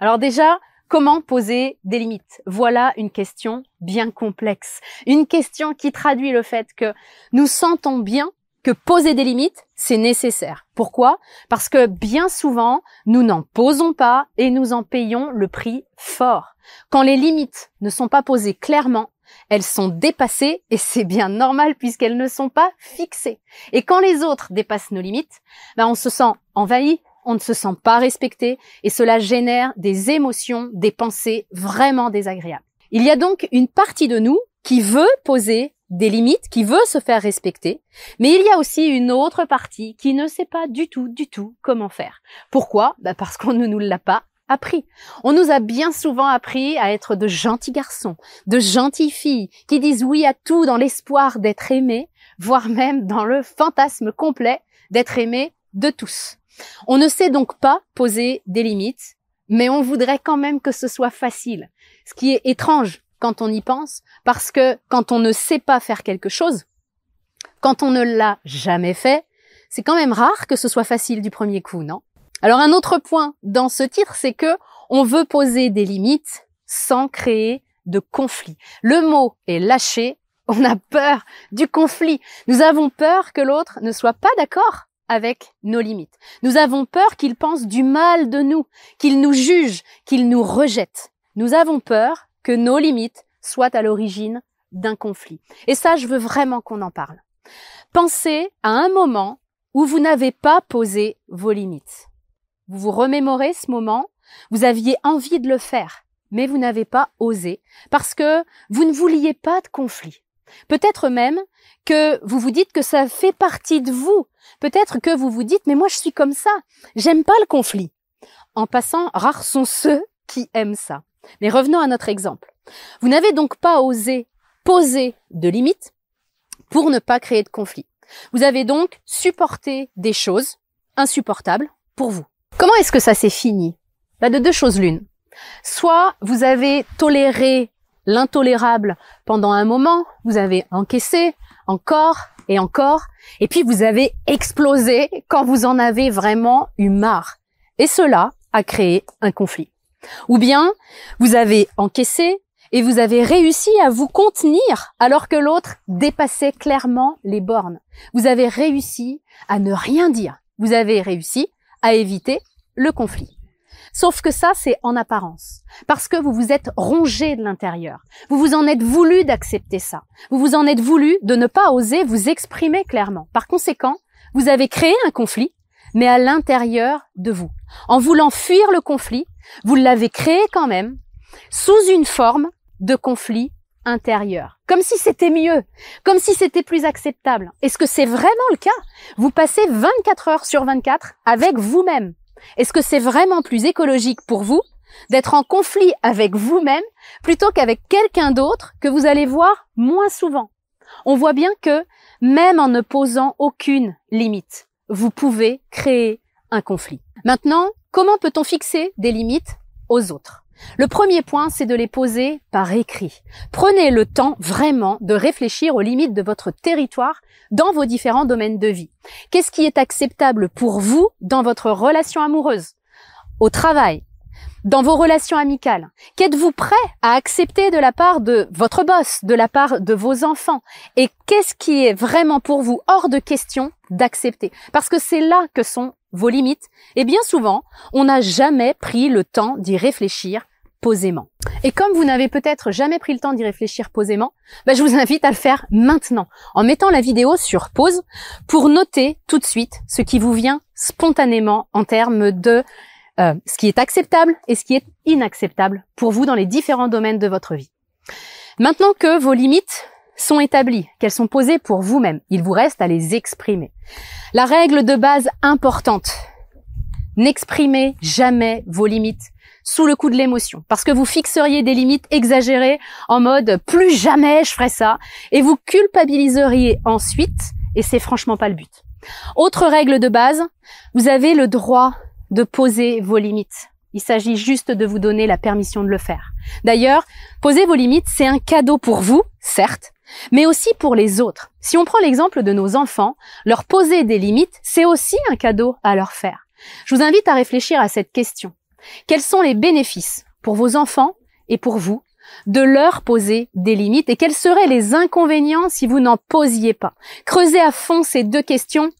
Alors déjà, comment poser des limites? Voilà une question bien complexe. Une question qui traduit le fait que nous sentons bien que poser des limites, c'est nécessaire. Pourquoi? Parce que bien souvent, nous n'en posons pas et nous en payons le prix fort. Quand les limites ne sont pas posées clairement, elles sont dépassées et c'est bien normal puisqu'elles ne sont pas fixées. Et quand les autres dépassent nos limites, ben on se sent envahi, on ne se sent pas respecté et cela génère des émotions, des pensées vraiment désagréables. Il y a donc une partie de nous qui veut poser des limites, qui veut se faire respecter, mais il y a aussi une autre partie qui ne sait pas du tout, du tout comment faire. Pourquoi? Bah Parce qu'on ne nous l'a pas appris. On nous a bien souvent appris à être de gentils garçons, de gentilles filles, qui disent oui à tout dans l'espoir d'être aimés, voire même dans le fantasme complet d'être aimés de tous. On ne sait donc pas poser des limites, mais on voudrait quand même que ce soit facile. Ce qui est étrange quand on y pense, parce que quand on ne sait pas faire quelque chose, quand on ne l'a jamais fait, c'est quand même rare que ce soit facile du premier coup, non? Alors un autre point dans ce titre, c'est que on veut poser des limites sans créer de conflit. Le mot est lâché, on a peur du conflit. Nous avons peur que l'autre ne soit pas d'accord avec nos limites. Nous avons peur qu'il pense du mal de nous, qu'il nous juge, qu'il nous rejette. Nous avons peur que nos limites soient à l'origine d'un conflit. Et ça, je veux vraiment qu'on en parle. Pensez à un moment où vous n'avez pas posé vos limites. Vous vous remémorez ce moment, vous aviez envie de le faire, mais vous n'avez pas osé parce que vous ne vouliez pas de conflit. Peut-être même que vous vous dites que ça fait partie de vous. Peut-être que vous vous dites, mais moi je suis comme ça. J'aime pas le conflit. En passant, rares sont ceux qui aiment ça. Mais revenons à notre exemple. Vous n'avez donc pas osé poser de limites pour ne pas créer de conflit. Vous avez donc supporté des choses insupportables pour vous. Comment est-ce que ça s'est fini? Bah De deux choses l'une. Soit vous avez toléré l'intolérable pendant un moment, vous avez encaissé encore et encore, et puis vous avez explosé quand vous en avez vraiment eu marre. Et cela a créé un conflit. Ou bien vous avez encaissé et vous avez réussi à vous contenir alors que l'autre dépassait clairement les bornes. Vous avez réussi à ne rien dire. Vous avez réussi à éviter le conflit. Sauf que ça, c'est en apparence. Parce que vous vous êtes rongé de l'intérieur. Vous vous en êtes voulu d'accepter ça. Vous vous en êtes voulu de ne pas oser vous exprimer clairement. Par conséquent, vous avez créé un conflit, mais à l'intérieur de vous. En voulant fuir le conflit, vous l'avez créé quand même, sous une forme de conflit intérieur. Comme si c'était mieux, comme si c'était plus acceptable. Est-ce que c'est vraiment le cas? Vous passez 24 heures sur 24 avec vous-même. Est-ce que c'est vraiment plus écologique pour vous d'être en conflit avec vous-même plutôt qu'avec quelqu'un d'autre que vous allez voir moins souvent? On voit bien que même en ne posant aucune limite, vous pouvez créer un conflit. Maintenant, comment peut-on fixer des limites aux autres? Le premier point, c'est de les poser par écrit. Prenez le temps vraiment de réfléchir aux limites de votre territoire dans vos différents domaines de vie. Qu'est-ce qui est acceptable pour vous dans votre relation amoureuse, au travail, dans vos relations amicales Qu'êtes-vous prêt à accepter de la part de votre boss, de la part de vos enfants? Et qu'est-ce qui est vraiment pour vous hors de question d'accepter? Parce que c'est là que sont vos limites. Et bien souvent, on n'a jamais pris le temps d'y réfléchir posément. Et comme vous n'avez peut-être jamais pris le temps d'y réfléchir posément, bah, je vous invite à le faire maintenant, en mettant la vidéo sur pause, pour noter tout de suite ce qui vous vient spontanément en termes de euh, ce qui est acceptable et ce qui est inacceptable pour vous dans les différents domaines de votre vie. Maintenant que vos limites sont établies, qu'elles sont posées pour vous-même, il vous reste à les exprimer. La règle de base importante N'exprimez jamais vos limites sous le coup de l'émotion, parce que vous fixeriez des limites exagérées en mode plus jamais je ferai ça, et vous culpabiliseriez ensuite, et c'est franchement pas le but. Autre règle de base, vous avez le droit de poser vos limites. Il s'agit juste de vous donner la permission de le faire. D'ailleurs, poser vos limites, c'est un cadeau pour vous, certes, mais aussi pour les autres. Si on prend l'exemple de nos enfants, leur poser des limites, c'est aussi un cadeau à leur faire. Je vous invite à réfléchir à cette question. Quels sont les bénéfices pour vos enfants et pour vous de leur poser des limites et quels seraient les inconvénients si vous n'en posiez pas? Creusez à fond ces deux questions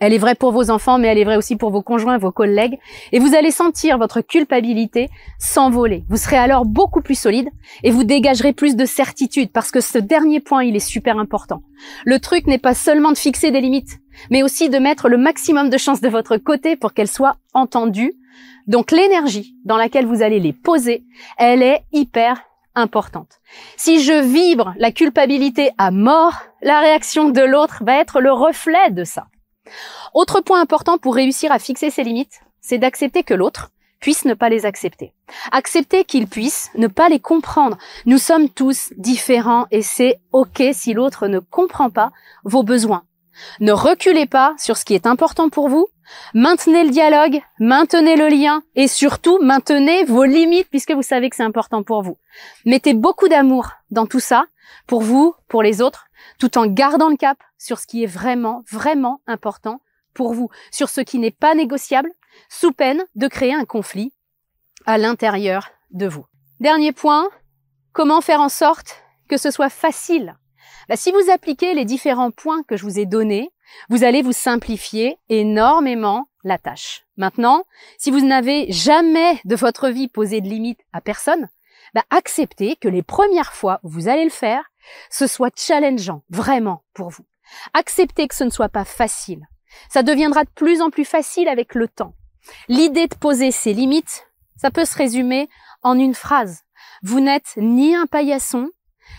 elle est vraie pour vos enfants, mais elle est vraie aussi pour vos conjoints, vos collègues. Et vous allez sentir votre culpabilité s'envoler. Vous serez alors beaucoup plus solide et vous dégagerez plus de certitude parce que ce dernier point, il est super important. Le truc n'est pas seulement de fixer des limites, mais aussi de mettre le maximum de chances de votre côté pour qu'elles soient entendues. Donc l'énergie dans laquelle vous allez les poser, elle est hyper importante. Si je vibre la culpabilité à mort, la réaction de l'autre va être le reflet de ça. Autre point important pour réussir à fixer ses limites, c'est d'accepter que l'autre puisse ne pas les accepter. Accepter qu'il puisse ne pas les comprendre. Nous sommes tous différents et c'est ok si l'autre ne comprend pas vos besoins. Ne reculez pas sur ce qui est important pour vous. Maintenez le dialogue, maintenez le lien et surtout maintenez vos limites puisque vous savez que c'est important pour vous. Mettez beaucoup d'amour dans tout ça pour vous, pour les autres, tout en gardant le cap sur ce qui est vraiment, vraiment important pour vous, sur ce qui n'est pas négociable, sous peine de créer un conflit à l'intérieur de vous. Dernier point, comment faire en sorte que ce soit facile? Bah, Si vous appliquez les différents points que je vous ai donnés, vous allez vous simplifier énormément la tâche. Maintenant, si vous n'avez jamais de votre vie posé de limite à personne, bah, acceptez que les premières fois où vous allez le faire, ce soit challengeant, vraiment, pour vous. Acceptez que ce ne soit pas facile. Ça deviendra de plus en plus facile avec le temps. L'idée de poser ses limites, ça peut se résumer en une phrase. Vous n'êtes ni un paillasson,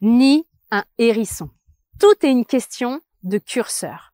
ni un hérisson. Tout est une question de curseur.